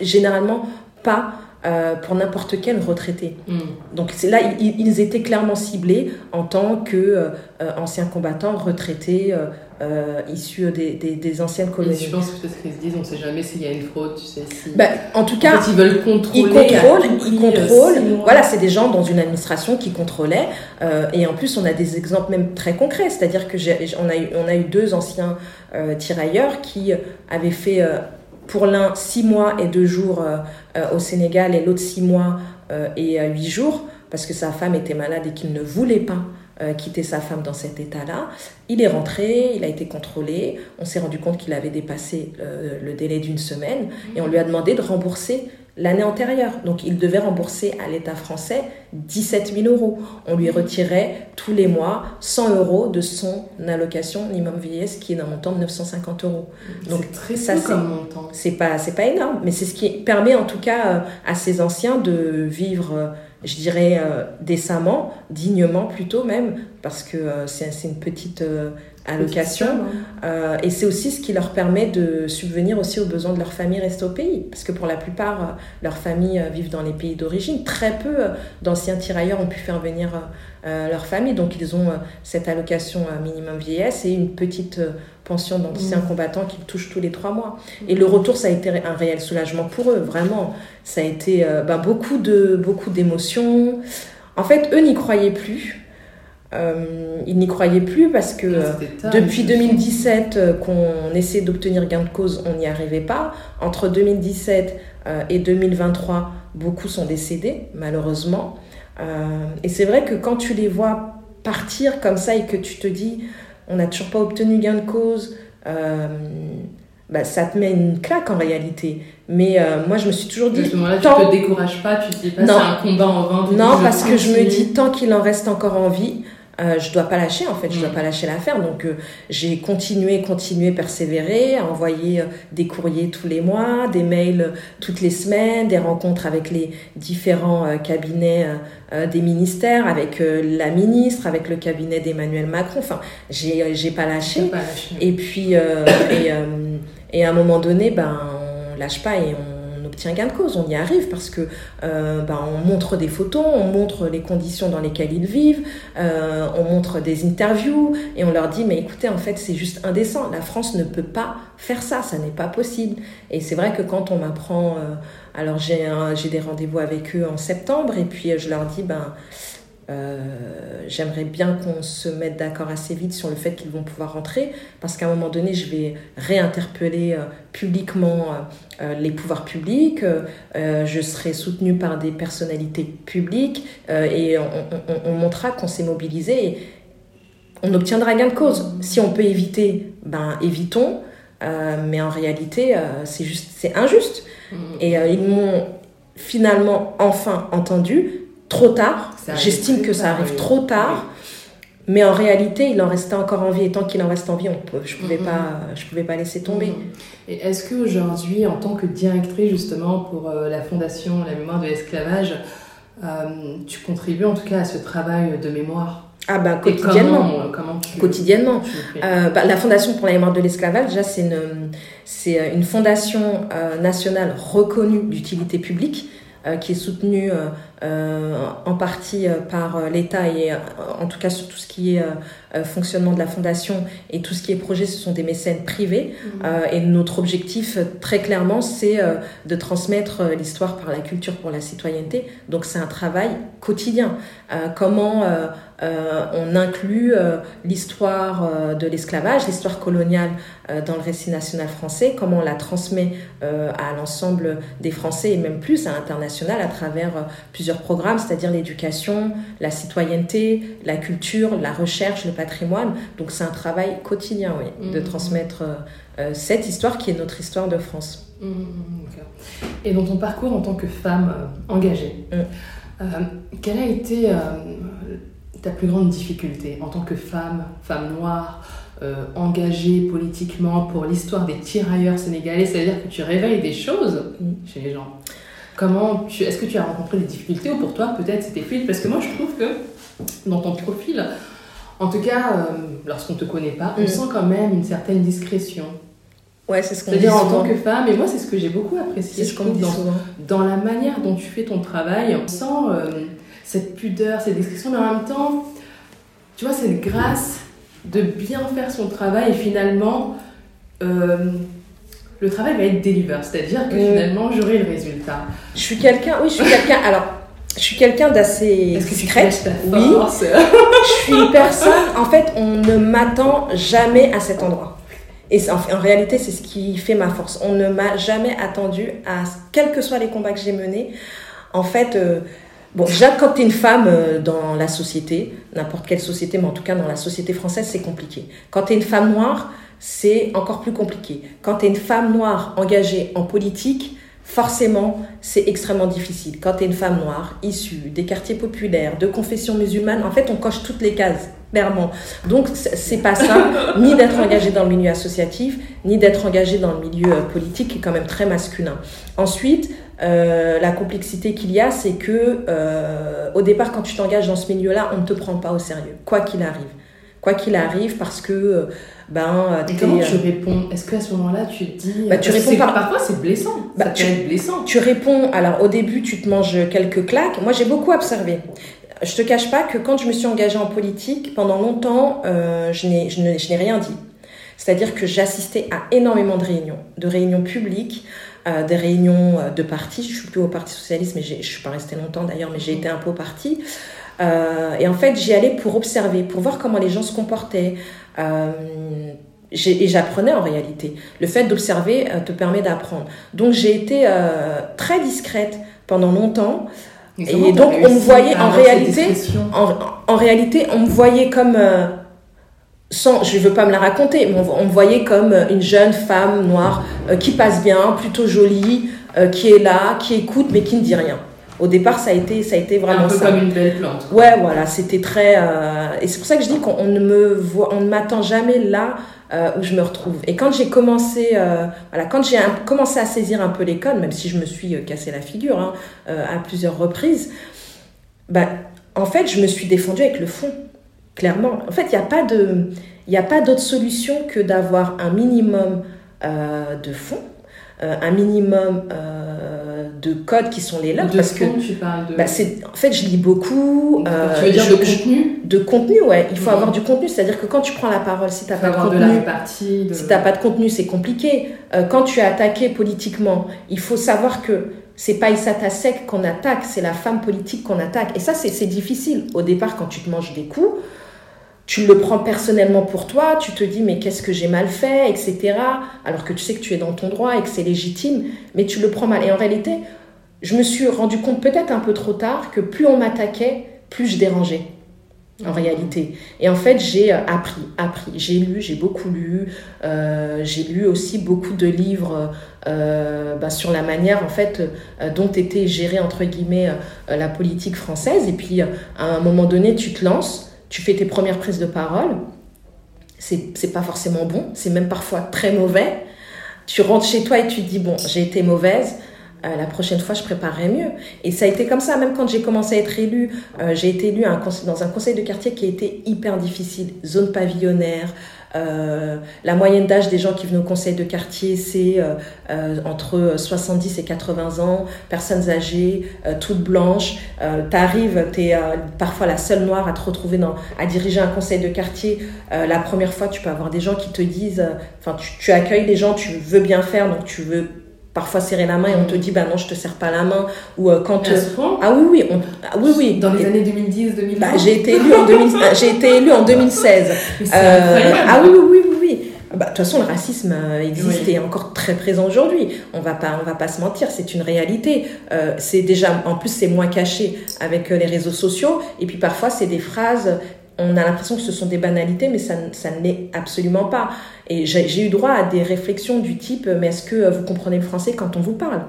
généralement pas euh, pour n'importe quel retraité. Mm. Donc c'est là, ils, étaient clairement ciblés en tant que euh, anciens combattants, retraités, euh, issus des, des, anciennes colonies. je pense peut-être qu'ils se disent, on ne sait jamais s'il y a une fraude, tu sais. Si... Bah, en tout cas, ils veulent contrôler. Ils contrôlent, ils contrôlent. Voilà, c'est des gens dans une administration qui contrôlaient. et en plus, on a des exemples même très concrets. C'est-à-dire que on a eu, on a eu deux anciens tirailleurs qui avaient fait pour l'un six mois et deux jours euh, euh, au Sénégal et l'autre six mois euh, et huit jours parce que sa femme était malade et qu'il ne voulait pas quitter sa femme dans cet état-là. Il est rentré, il a été contrôlé, on s'est rendu compte qu'il avait dépassé le délai d'une semaine et on lui a demandé de rembourser l'année antérieure. Donc il devait rembourser à l'État français 17 000 euros. On lui retirait tous les mois 100 euros de son allocation minimum vieillesse qui est d'un montant de 950 euros. Donc très ça c'est montant. C'est pas c'est pas énorme, mais c'est ce qui permet en tout cas euh, à ces anciens de vivre euh, je dirais euh, décemment, dignement plutôt même, parce que c'est une petite allocation. Hein. Euh, et c'est aussi ce qui leur permet de subvenir aussi aux besoins de leur famille restée au pays. Parce que pour la plupart, euh, leurs familles euh, vivent dans les pays d'origine. Très peu d'anciens tirailleurs ont pu faire venir leur famille. Donc ils ont cette allocation minimum vieillesse et une petite pension d'anciens mmh. combattants qui touchent tous les trois mois. Et le retour, ça a été un réel soulagement pour eux, vraiment. Ça a été ben, beaucoup de beaucoup d'émotions. En fait, eux n'y croyaient plus. Euh, ils n'y croyaient plus parce que depuis 2017 euh, qu'on essaie d'obtenir gain de cause, on n'y arrivait pas. Entre 2017 euh, et 2023, beaucoup sont décédés, malheureusement. et c'est vrai que quand tu les vois partir comme ça et que tu te dis, on n'a toujours pas obtenu gain de cause, bah, ça te met une claque en réalité. Mais moi, je me suis toujours dit. À ce moment-là, tu ne te décourages pas, tu te dis pas c'est un combat en vain. Non, parce que je me dis, tant qu'il en reste encore en vie, euh, je dois pas lâcher en fait, je dois mm. pas lâcher l'affaire. Donc euh, j'ai continué, continué, persévéré, à envoyer euh, des courriers tous les mois, des mails toutes les semaines, des rencontres avec les différents cabinets des ministères, avec la ministre, avec le cabinet d'Emmanuel Macron. Enfin, j'ai j'ai pas lâché. Pas lâché. Et puis et, et à un moment donné, ben on lâche pas et on obtient gain de cause, on y arrive parce que euh, ben, on montre des photos, on montre les conditions dans lesquelles ils vivent, euh, on montre des interviews et on leur dit mais écoutez en fait c'est juste indécent, la France ne peut pas faire ça, ça n'est pas possible. Et c'est vrai que quand on m'apprend, euh, alors j'ai j'ai des rendez-vous avec eux en septembre et puis je leur dis ben euh, j'aimerais bien qu'on se mette d'accord assez vite sur le fait qu'ils vont pouvoir rentrer, parce qu'à un moment donné, je vais réinterpeller euh, publiquement euh, les pouvoirs publics, je serai soutenue par des personnalités publiques, et on, montrera qu'on s'est mobilisé, et on obtiendra gain de cause. Si on peut éviter, ben évitons, mais en réalité, c'est juste, c'est injuste. Mmh. Et ils m'ont finalement enfin entendu trop tard. J'estime que ça arrive trop tard. Mais en réalité, il en restait encore en vie. Et tant qu'il en reste en vie, on peut, je ne pouvais, pas, je pouvais pas laisser tomber. Mm-hmm. Et est-ce qu'aujourd'hui, en tant que directrice justement pour euh, la Fondation La mémoire de l'esclavage, euh, tu contribues en tout cas à ce travail de mémoire? Ah ben quotidiennement. Comment, quotidiennement. Bah, la Fondation pour la mémoire de l'esclavage, déjà c'est une, c'est une fondation nationale reconnue d'utilité publique qui est soutenue euh, en partie euh, par euh, l'État et en tout cas sur tout ce qui est fonctionnement de la fondation et tout ce qui est projet, ce sont des mécènes privés. Mmh. et notre objectif, très clairement, c'est de transmettre l'histoire par la culture pour la citoyenneté. Donc c'est un travail quotidien. comment on inclut l'histoire de l'esclavage, l'histoire coloniale dans le récit national français, comment on la transmet à l'ensemble des Français et même plus à l'international à travers plusieurs programmes, c'est-à-dire l'éducation, la citoyenneté, la culture, la recherche, le patrimoine. Donc c'est un travail quotidien, oui, de mmh. transmettre euh, euh, cette histoire qui est notre histoire de France. Mmh, mmh, Et dans ton parcours en tant que femme euh, engagée, quelle a été ta plus grande difficulté en tant que femme, femme noire engagée politiquement pour l'histoire des tirailleurs sénégalais, c'est-à-dire que tu réveilles des choses chez les gens. Comment tu, est-ce que tu as rencontré des difficultés ou pour toi peut-être c'était fluide? Parce que moi je trouve que dans ton profil, en tout cas euh, lorsqu'on te connaît pas, on mm. sent quand même une certaine discrétion. Ouais, c'est ce qu'on dit dire en tant que femme, et moi c'est ce que j'ai beaucoup apprécié. ce qu'on dit dans, dans la manière dont tu fais ton travail, on sent euh, cette pudeur, cette discrétion, mais en même temps, tu vois, cette grâce de bien faire son travail et finalement. Euh, le travail va être deliver, c'est-à-dire que mm. finalement j'aurai le résultat. Je suis quelqu'un, oui, je suis quelqu'un. Alors, je suis quelqu'un d'assez discrète. Oui. je suis personne. En fait, on ne m'attend jamais à cet endroit. Et en, en réalité, c'est ce qui fait ma force. On ne m'a jamais attendu à quels que soient les combats que j'ai menés. En fait. Euh, Bon, déjà, quand tu es une femme euh, dans la société, n'importe quelle société, mais en tout cas dans la société française, c'est compliqué. Quand tu es une femme noire, c'est encore plus compliqué. Quand tu es une femme noire engagée en politique, forcément, c'est extrêmement difficile. Quand tu es une femme noire, issue des quartiers populaires, de confession musulmane, en fait, on coche toutes les cases, clairement. Donc, c'est pas ça, ni d'être engagée dans le milieu associatif, ni d'être engagée dans le milieu euh, politique, qui est quand même très masculin. Ensuite, euh, la complexité qu'il y a, c'est que euh, au départ, quand tu t'engages dans ce milieu-là, on ne te prend pas au sérieux, quoi qu'il arrive quoi qu'il arrive, parce que ben. Et comment tu réponds? Est-ce qu'à ce moment-là, tu te dis. Bah, tu réponds par... Parfois, c'est blessant. Bah, tu, blessant. Tu réponds. Alors, au début, tu te manges quelques claques. Moi, j'ai beaucoup observé. Je te cache pas que quand je me suis engagée en politique, pendant longtemps, euh, je n'ai rien dit. C'est-à-dire que j'assistais à énormément de réunions, de réunions publiques, euh, des réunions euh, de partis. Je suis plus au Parti socialiste, mais je suis pas restée longtemps d'ailleurs, mais j'ai été un peu au parti. Euh, et en fait, j'y allais pour observer, pour voir comment les gens se comportaient. Et j'apprenais en réalité. Le fait d'observer te permet d'apprendre. Donc j'ai été très discrète pendant longtemps. Et, donc on me voyait en réalité, en, en, réalité, on me voyait comme sans, je ne veux pas me la raconter, mais on, me voyait comme une jeune femme noire euh, qui passe bien, plutôt jolie, euh, qui est là, qui écoute, mais qui ne dit rien. Au départ, ça a été, ça a été vraiment un peu comme une belle plante. Ouais, voilà, c'était très. Euh, et c'est pour ça que je dis qu'on ne me voit, on ne m'attend jamais là où je me retrouve. Et quand j'ai commencé, voilà, quand j'ai commencé à saisir un peu les codes, même si je me suis cassé la figure hein, à plusieurs reprises, bah, en fait, je me suis défendue avec le fond clairement. En fait, il n'y a pas de, il a pas d'autre solution que d'avoir un minimum euh, de fonds, euh, un minimum euh, de codes qui sont les leurs. De parce que tu parles de... Bah, en fait, je lis beaucoup. tu veux dire de contenu De contenu, ouais. Il faut avoir du contenu. C'est-à-dire que quand tu prends la parole, si tu n'as pas de contenu, de si t'as pas de contenu, c'est compliqué. quand tu es attaqué politiquement, il faut savoir que c'est pas Issa Sek qu'on attaque, c'est la femme politique qu'on attaque. Et ça, c'est difficile. Au départ, quand tu te manges des coups, tu le prends personnellement pour toi, tu te dis mais qu'est-ce que j'ai mal fait, etc. Alors que tu sais que tu es dans ton droit et que c'est légitime, mais tu le prends mal. Et en réalité, je me suis rendu compte peut-être un peu trop tard que plus on m'attaquait, plus je dérangeais. En réalité. Et en fait, j'ai euh, appris, appris. J'ai lu, j'ai beaucoup lu. Euh, j'ai lu aussi beaucoup de livres euh, bah, sur la manière, en fait, dont était gérée, entre guillemets, la politique française. Et puis, à un moment donné, tu te lances tu fais tes premières prises de parole, c'est pas forcément bon, c'est même parfois très mauvais. Tu rentres chez toi et tu te dis, bon, j'ai été mauvaise, euh, la prochaine fois, je préparerai mieux. Et ça a été comme ça, même quand j'ai commencé à être élue, euh, j'ai été élue dans un conseil de quartier qui a été hyper difficile, zone pavillonnaire, euh, la moyenne d'âge des gens qui viennent au conseil de quartier, c'est euh, euh, entre 70 et 80 ans, personnes âgées, toutes blanches. tu arrives, tu es parfois la seule noire à te retrouver dans, à diriger un conseil de quartier. la première fois, tu peux avoir des gens qui te disent, enfin, tu, accueilles les gens, tu veux bien faire, donc tu veux parfois serrer la main et on te mm. dit bah non je te serre pas la main ou euh, quand ah oui oui ah, oui oui dans les années 2010 2020 bah, j'ai été élue en 2000... j'ai été élue en 2016 euh, ah oui oui oui oui, oui. Bah, de toute façon, le racisme euh, existe et est encore très présent aujourd'hui. On va pas, on va pas se mentir, c'est une réalité. Euh, c'est déjà, en plus, c'est moins caché avec les réseaux sociaux. Et puis parfois, c'est des phrases on a l'impression que ce sont des banalités, mais ça, ça ne l'est absolument pas. Et j'ai eu droit à des réflexions du type, mais est-ce que vous comprenez le français quand on vous parle?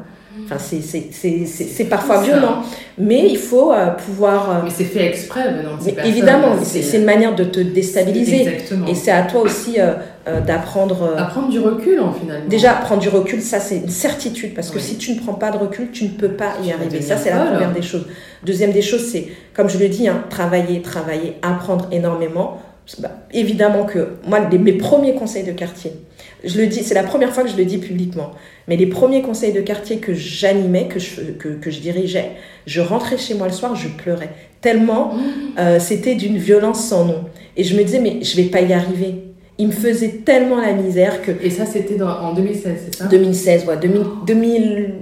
Enfin, c'est parfois violent. Mais il faut euh, pouvoir. Euh, mais c'est fait exprès venant Évidemment, c'est une manière de te déstabiliser. Exactement. Et c'est à toi aussi euh, d'apprendre. à prendre du recul, en finalement. Déjà, prendre du recul, ça, c'est une certitude. Parce que si tu ne prends pas de recul, tu ne peux pas y arriver. Ça, c'est la première des choses. Deuxième des choses, c'est, comme je le dis, hein, travailler, travailler, apprendre énormément. Bah, évidemment que moi, mes premiers conseils de quartier, je le dis, c'est la première fois que je le dis publiquement, mais les premiers conseils de quartier que j'animais, que je, que, je dirigeais, je rentrais chez moi le soir, je pleurais. Tellement euh, c'était d'une violence sans nom. Et je me disais, mais je vais pas y arriver. Il me faisait tellement la misère que. Et ça, c'était en 2016, c'est ça? 2016, ouais. 2000, 2000,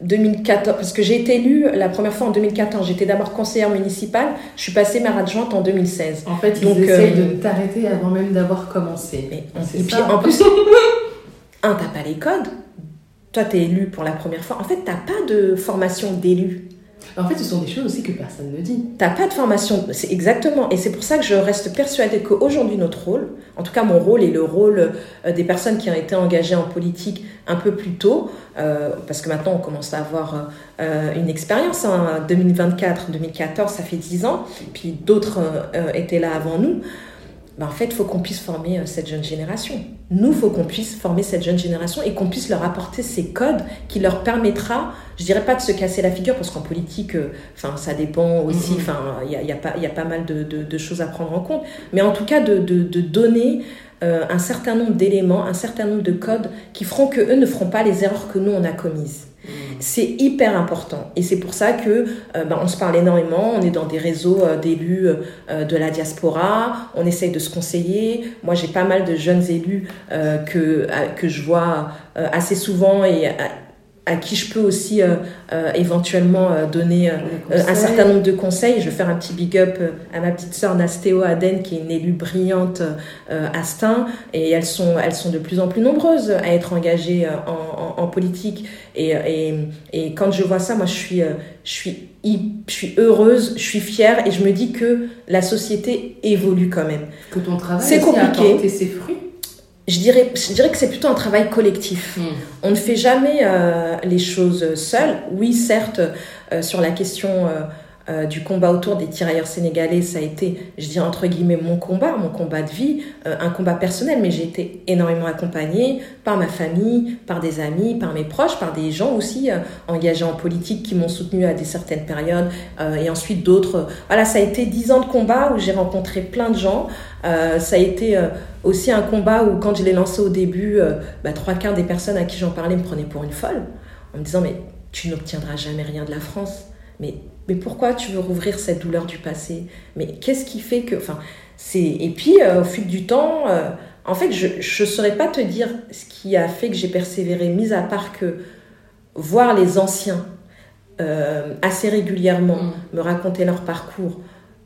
2014, parce que j'ai été élue la première fois en 2014. J'étais d'abord conseillère municipale, je suis passée maire adjointe en 2016. En fait, ils Donc, essayent de euh, t'arrêter avant même d'avoir commencé. et puis en plus, un, t'as pas les codes. Toi, t'es élu pour la première fois. En fait, t'as pas de formation d'élu. En fait, ce sont des choses aussi que personne ne dit. T'as pas de formation, c'est exactement. Et c'est pour ça que je reste persuadée qu'aujourd'hui, notre rôle, en tout cas mon rôle et le rôle euh, des personnes qui ont été engagées en politique un peu plus tôt, euh, parce que maintenant on commence à avoir euh, une expérience. Hein, 2024, 2014, ça fait 10 ans, puis d'autres étaient là avant nous. Ben, en fait, il faut qu'on puisse former cette jeune génération. Nous, il faut qu'on puisse former cette jeune génération et qu'on puisse leur apporter ces codes qui leur permettra, je dirais pas de se casser la figure, parce qu'en politique, enfin, ça dépend aussi, mm-hmm. enfin, il y a, y, a pas, y a pas mal de, de, choses à prendre en compte, mais en tout cas, de, de donner un certain nombre d'éléments, un certain nombre de codes qui feront que eux ne feront pas les erreurs que nous, on a commises. C'est hyper important. Et c'est pour ça que euh, ben, on se parle énormément, on est dans des réseaux euh, d'élus euh, de la diaspora, on essaye de se conseiller. Moi, j'ai pas mal de jeunes élus que, que je vois assez souvent et à qui je peux aussi euh, euh, éventuellement euh, donner un certain nombre de conseils. Je vais faire un petit big up à ma petite sœur Nastéo Aden, qui est une élue brillante à Stein, et elles sont, elles sont de plus en plus nombreuses à être engagées en, en, politique. Et, et, et, quand je vois ça, moi, je suis, je suis, je suis heureuse, je suis fière, et je me dis que la société évolue quand même. Que ton travail c'est compliqué. ses fruits je dirais, je dirais que c'est plutôt un travail collectif. Hmm. On ne fait jamais euh, les choses seuls. Oui, certes, euh, sur la question euh, du combat autour des tirailleurs sénégalais, ça a été, je dis entre guillemets, mon combat, mon combat de vie, euh, un combat personnel, mais j'ai été énormément accompagnée par ma famille, par des amis, par mes proches, par des gens aussi euh, engagés en politique qui m'ont soutenu à des certaines périodes, et ensuite d'autres. Voilà, ça a été dix ans de combat où j'ai rencontré plein de gens. ça a été aussi un combat où, quand je l'ai lancé au début, bah, trois quarts des personnes à qui j'en parlais me prenaient pour une folle, en me disant, mais tu n'obtiendras jamais rien de la France. Mais mais pourquoi tu veux rouvrir cette douleur du passé? Mais qu'est-ce qui fait que... Enfin, c'est... Et puis, euh, au fil du temps, euh, en fait, je ne saurais pas te dire ce qui a fait que j'ai persévéré, mis à part que voir les anciens euh, assez régulièrement mm. me raconter leur parcours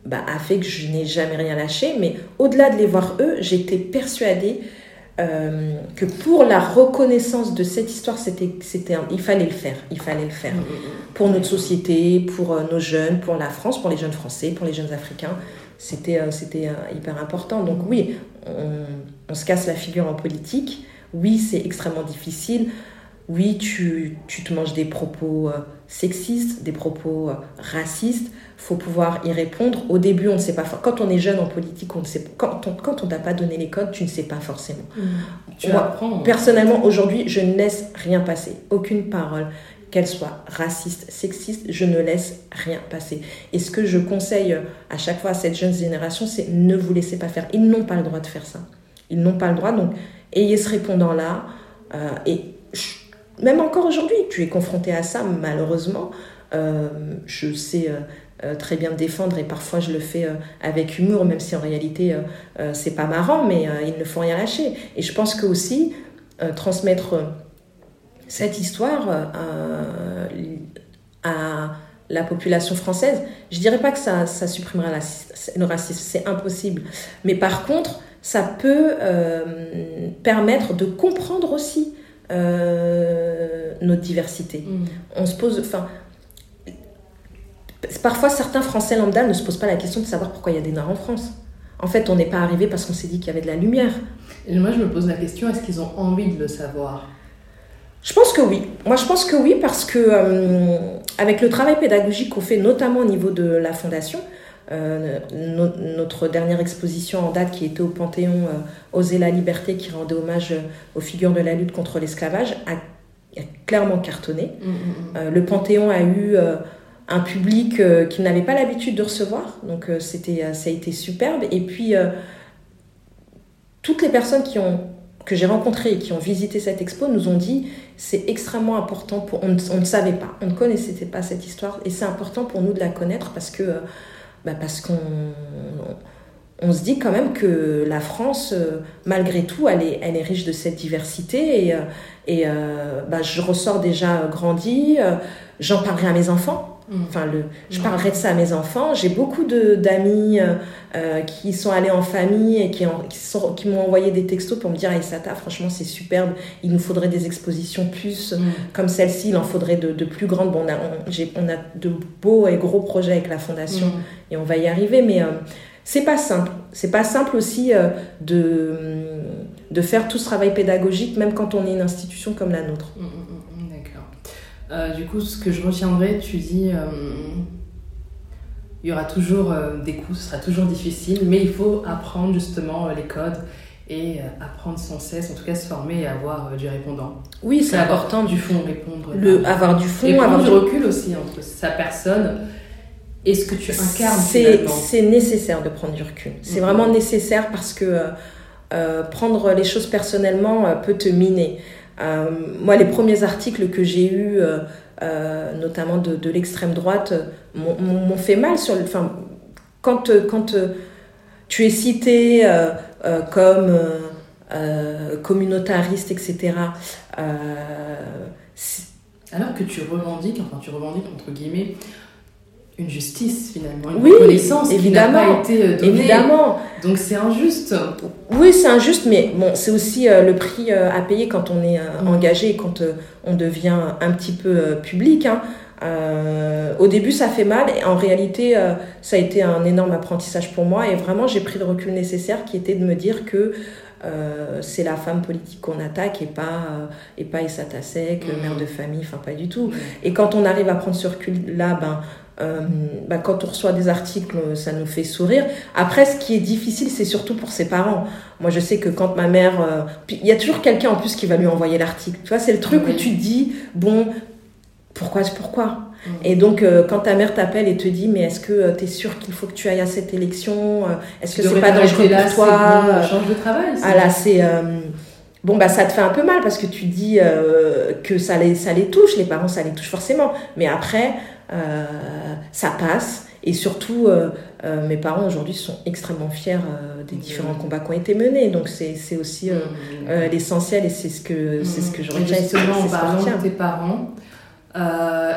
bah, a fait que je n'ai jamais rien lâché. Mais au-delà de les voir eux, j'étais persuadée euh, que pour la reconnaissance de cette histoire, c'était, c'était il fallait le faire. Il fallait le faire. Mm, mm, mm. Pour notre société, pour euh, nos jeunes, pour la France, pour les jeunes Français, pour les jeunes Africains. C'était, euh, c'était hyper important. Donc oui, on, on, se casse la figure en politique. Oui, c'est extrêmement difficile. Oui, tu, tu te manges des propos sexistes, des propos racistes faut pouvoir y répondre. Au début, on ne sait pas. Quand on est jeune en politique, on ne sait quand on quand on t'a pas donné les codes, tu ne sais pas forcément. Mmh. Moi, hein. personnellement, aujourd'hui, je ne laisse rien passer, aucune parole, qu'elle soit raciste, sexiste, je ne laisse rien passer. Et ce que je conseille à chaque fois à cette jeune génération, c'est ne vous laissez pas faire. Ils n'ont pas le droit de faire ça. Ils n'ont pas le droit, donc ayez ce répondant là. Euh, et même encore aujourd'hui, tu es confronté à ça, malheureusement. Euh, je sais euh, euh, très bien défendre et parfois je le fais euh, avec humour, même si en réalité euh, c'est pas marrant, mais il ne faut rien lâcher. Et je pense que aussi transmettre cette histoire à la population française, je dirais pas que ça, ça supprimera le racisme, c'est impossible. Mais par contre, ça peut permettre de comprendre aussi notre diversité. Mmh. On se pose, enfin, Parfois, certains Français lambda ne se posent pas la question de savoir pourquoi il y a des Noirs en France. En fait, on n'est pas arrivé parce qu'on s'est dit qu'il y avait de la lumière. Et moi, je me pose la question, est-ce qu'ils ont envie de le savoir? Je pense que oui. Moi, je pense que oui parce que euh, avec le travail pédagogique qu'on fait, notamment au niveau de la fondation, euh, notre dernière exposition en date qui était au Panthéon euh, Oser la liberté, qui rendait hommage aux figures de la lutte contre l'esclavage, a, clairement cartonné. Mm, mm, mm. le Panthéon a eu un public euh, qui n'avait pas l'habitude de recevoir. Donc euh, c'était, euh, ça a été superbe. Et puis, toutes les personnes qui ont, que j'ai rencontrées et qui ont visité cette expo nous ont dit c'est extrêmement important. Pour, on, ne savait pas, on ne connaissait pas cette histoire. Et c'est important pour nous de la connaître parce que bah parce qu'on on se dit quand même que la France, malgré tout, elle est, elle est riche de cette diversité. Et, et bah, je ressors déjà grandi, j'en parlerai à mes enfants. Mm. Enfin, le, je parlerai de ça à mes enfants. J'ai beaucoup d'amis euh, euh, qui sont allés en famille et qui, qui, sont, qui m'ont envoyé des textos pour me dire Aïsata, franchement, c'est superbe. Il nous faudrait des expositions plus mm. comme celle-ci. Il en faudrait de, de plus grandes. Bon, on, a, on, on, a de beaux et gros projets avec la fondation mm. et on va y arriver. Mais euh, c'est pas simple. C'est pas simple aussi de, de faire tout ce travail pédagogique, même quand on est une institution comme la nôtre. Euh, du coup, ce que je retiendrai, tu dis. Euh, il y aura toujours des coups, ce sera toujours difficile, mais il faut apprendre justement les codes et apprendre sans cesse, en tout cas se former et avoir du répondant. Oui, c'est important. Du fond, répondre. Le, avoir du fond, avoir du recul aussi entre sa personne et ce que tu incarnes. C'est nécessaire de prendre du recul. C'est mm-hmm. vraiment nécessaire parce que euh, prendre les choses personnellement euh, peut te miner. Euh, moi, les premiers articles que j'ai eus, notamment de, l'extrême droite, m'ont fait mal. Sur le, quand quand tu es cité comme communautariste, etc. Alors que tu revendiques, enfin tu revendiques entre guillemets, une justice finalement, une oui, reconnaissance évidemment, qui n'a pas été euh, donnée. Évidemment. Donc c'est injuste. Oui, c'est injuste, mais bon, c'est aussi euh, le prix euh, à payer quand on est mm. engagé et quand on devient un petit peu public. Hein. au début, ça fait mal et en réalité, ça a été un énorme apprentissage pour moi et vraiment, j'ai pris le recul nécessaire qui était de me dire que c'est la femme politique qu'on attaque et pas et pas Issa Tasek, mm. mère de famille, enfin pas du tout. Mm. Et quand on arrive à prendre ce recul là, ben euh, bah, quand on reçoit des articles, ça nous fait sourire. Après, ce qui est difficile, c'est surtout pour ses parents. Moi, je sais que quand ma mère... Euh, il y a toujours quelqu'un en plus qui va lui envoyer l'article. Tu vois, c'est le truc où tu te dis, bon, pourquoi pourquoi. Et donc, euh, quand ta mère t'appelle et te dit, mais est-ce que tu es sûr qu'il faut que tu ailles à cette élection Est-ce que c'est pas dangereux pour toi Change de travail. Ah là, c'est bon bah ça te fait un peu mal parce que tu dis que ça les ça les touche les parents ça les touche forcément mais après euh, ça passe. Et surtout, euh, euh, mes parents aujourd'hui sont extrêmement fiers des différents combats qui ont été menés. Donc c'est aussi l'essentiel et c'est ce que c'est ce que je retiens. Justement, en parlant de tes parents, euh,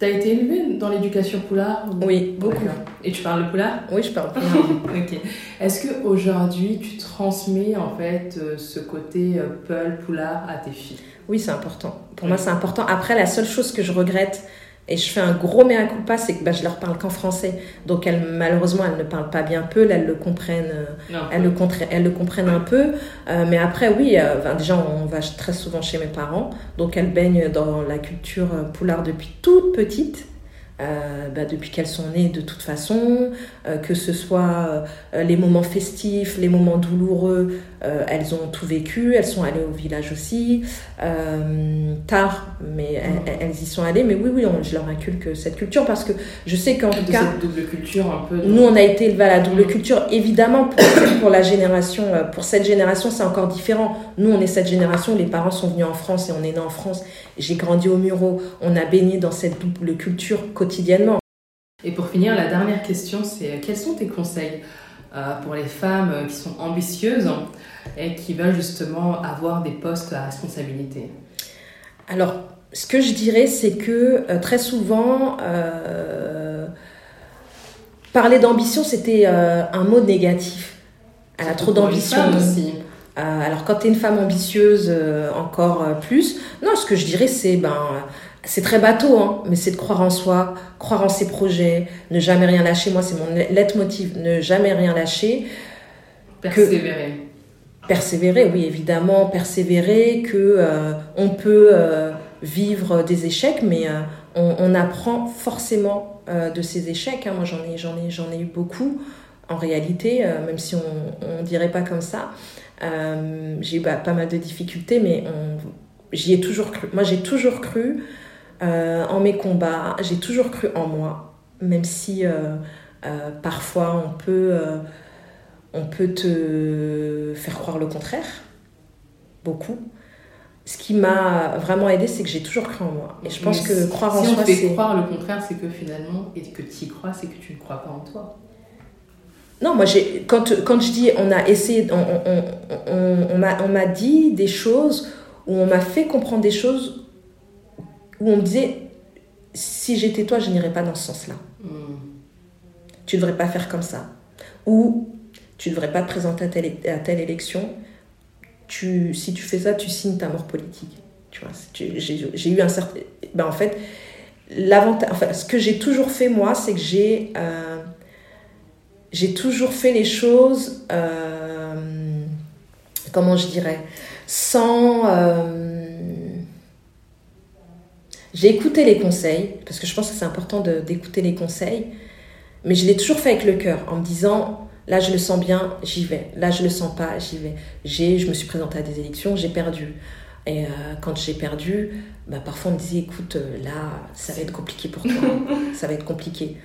T'as été élevée dans l'éducation poulard Oui, beaucoup. Et tu parles le poulard Oui, je parle poulard. ok. Est-ce qu'aujourd'hui, tu transmets en fait ce côté peul, poulard à tes filles? Oui, c'est important. Pour moi, c'est important. Après, la seule chose que je regrette, et je fais un gros mea culpa, c'est que bah, je leur parle qu'en français. Donc elles, malheureusement, elles ne parlent pas bien peu, elles le comprennent, euh, elles, le, elles le comprennent un peu. Euh, mais après, oui, euh, déjà, on va très souvent chez mes parents. Donc elles baignent dans la culture poulard depuis toute petite. Euh, bah, depuis qu'elles sont nées de toute façon, euh, que ce soit euh, les moments festifs, les moments douloureux, elles ont tout vécu, elles sont allées au village aussi, tard, mais elles, elles, y sont allées. Mais oui, oui, je leur inculque cette culture parce que je sais qu'en tout cas... Cette double culture un peu... Nous, on a été élevés à la double mm. culture. Évidemment, pour, pour, la génération, pour cette génération, c'est encore différent. Nous, on est cette génération, les parents sont venus en France et on est né en France. J'ai grandi au Muro, on a baigné dans cette double culture quotidiennement. Et pour finir, la dernière question, c'est euh, quels sont tes conseils euh, pour les femmes euh, qui sont ambitieuses? Et qui veulent justement avoir des postes à responsabilité Alors, ce que je dirais, c'est que très souvent, parler d'ambition, c'était un mot négatif. Elle a trop d'ambition. aussi. Euh, alors quand tu es une femme ambitieuse, euh, encore euh, plus. Non, ce que je dirais, c'est ben, c'est très bateau, hein, mais c'est de croire en soi, croire en ses projets, ne jamais rien lâcher. Moi, c'est mon leitmotiv, ne jamais rien lâcher. Persévérer. Persévérer, oui, évidemment, persévérer, que on peut vivre des échecs, mais on, apprend forcément de ces échecs. Hein. Moi, j'en ai, j'en ai, eu beaucoup en réalité, même si on ne dirait pas comme ça. Euh, j'ai eu pas mal de difficultés, mais j'y ai toujours. Moi, j'ai toujours cru euh, en mes combats, j'ai toujours cru en moi, même si euh, parfois on peut, on peut te faire croire le contraire, beaucoup. Ce qui m'a vraiment aidé, c'est que j'ai toujours cru en moi. Et je pense que croire en soi, c'est. Si on fait croire le contraire, c'est que finalement, et que tu y crois, c'est que tu ne crois pas en toi. Non, moi, quand, quand je dis on a essayé, on, on, on, on m'a dit des choses, où on m'a fait comprendre des choses, où on me disait si j'étais toi, je n'irais pas dans ce sens-là. Hmm. Tu ne devrais pas faire comme ça. Ou tu ne devrais pas te présenter à telle, à telle élection. Tu, si tu fais ça, tu signes ta mort politique. Tu vois, j'ai eu un certain. Ben en fait, l'avantage. Enfin, ce que j'ai toujours fait, moi, c'est que j'ai. Euh, j'ai toujours fait les choses, euh, comment je dirais, sans... Euh, j'ai écouté les conseils, parce que je pense que c'est important d'écouter les conseils, Mais je l'ai toujours fait avec le cœur, en me disant, là je le sens bien, j'y vais. Là je le sens pas, j'y vais. J'ai, je me suis présentée à des élections, j'ai perdu. Et euh, quand j'ai perdu, bah, parfois on me disait, écoute, euh, là, ça va être compliqué pour toi, ça va être compliqué.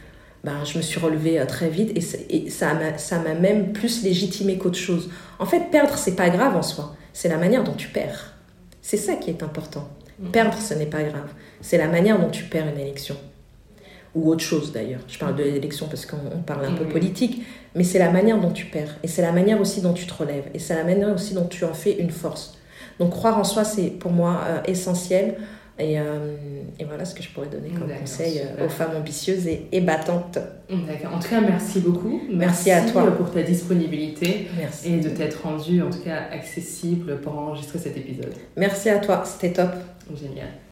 Ben, je me suis relevée euh, très vite et, ça m'a même plus légitimé qu'autre chose. En fait, perdre, c'est pas grave en soi, c'est la manière dont tu perds. C'est ça qui est important. Mm. Perdre, ce n'est pas grave, c'est la manière dont tu perds une élection. Ou autre chose d'ailleurs. Je parle de l'élection parce qu'on parle un peu politique, mais c'est la manière dont tu perds. Et c'est la manière aussi dont tu te relèves. Et c'est la manière aussi dont tu en fais une force. Donc croire en soi, c'est pour moi euh, essentiel. Et, euh, et, voilà ce que je pourrais donner comme conseil euh, aux femmes ambitieuses et, et battantes. D'accord. En tout cas, merci beaucoup. Merci, à toi pour ta disponibilité merci. et de t'être rendue en tout cas accessible pour enregistrer cet épisode. Merci à toi, c'était top. Génial.